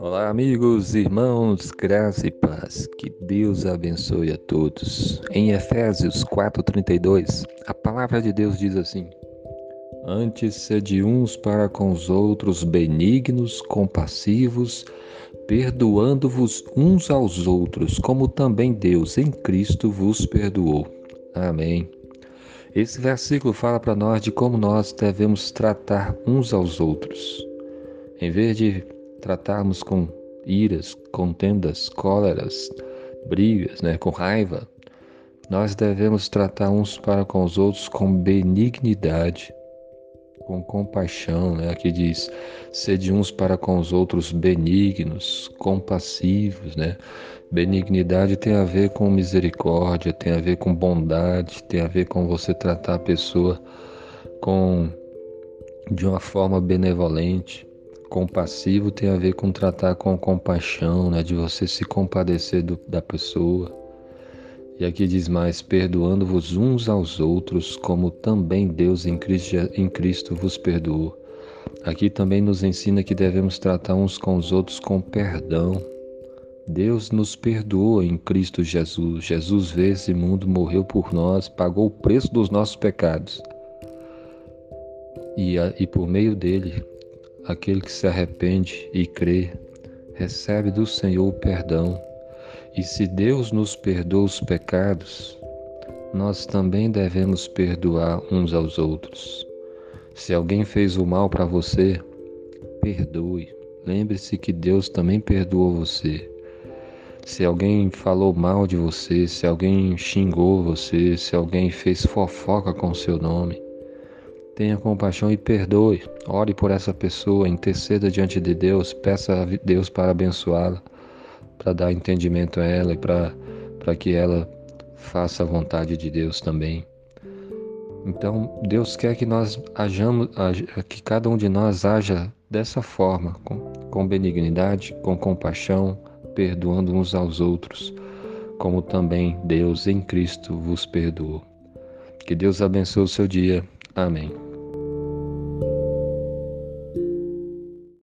Olá, amigos, irmãos, graça e paz. Que Deus abençoe a todos. Em Efésios 4:32, a palavra de Deus diz assim: Antes sede uns para com os outros benignos, compassivos, perdoando-vos uns aos outros, como também Deus em Cristo vos perdoou. Amém. Esse versículo fala para nós de como nós devemos tratar uns aos outros. Em vez de tratarmos com iras, contendas, cóleras, brigas, né, com raiva, nós devemos tratar uns para com os outros com benignidade, com compaixão, né? Aqui diz: sede uns para com os outros benignos, compassivos, né? Benignidade tem a ver com misericórdia, tem a ver com bondade, tem a ver com você tratar a pessoa com de uma forma benevolente. Compassivo tem a ver com tratar com compaixão, né? de você se compadecer do, da pessoa. E aqui diz mais: perdoando-vos uns aos outros, como também Deus em Cristo, vos perdoou. Aqui também nos ensina que devemos tratar uns com os outros com perdão. Deus nos perdoou em Cristo Jesus. Jesus veio esse mundo, morreu por nós, pagou o preço dos nossos pecados. E, e por meio dele Aquele que se arrepende e crê, recebe do Senhor o perdão. E se Deus nos perdoa os pecados, nós também devemos perdoar uns aos outros. Se alguém fez o mal para você, perdoe. Lembre-se que Deus também perdoou você. Se alguém falou mal de você, se alguém xingou você, se alguém fez fofoca com seu nome, Tenha compaixão e perdoe. Ore por essa pessoa, interceda diante de Deus, peça a Deus para abençoá-la, para dar entendimento a ela e para, que ela faça a vontade de Deus também. Então, Deus quer que nós hajamos, que cada um de nós haja dessa forma, com, com benignidade, com compaixão, perdoando uns aos outros, como também Deus em Cristo vos perdoou. Que Deus abençoe o seu dia. Amém.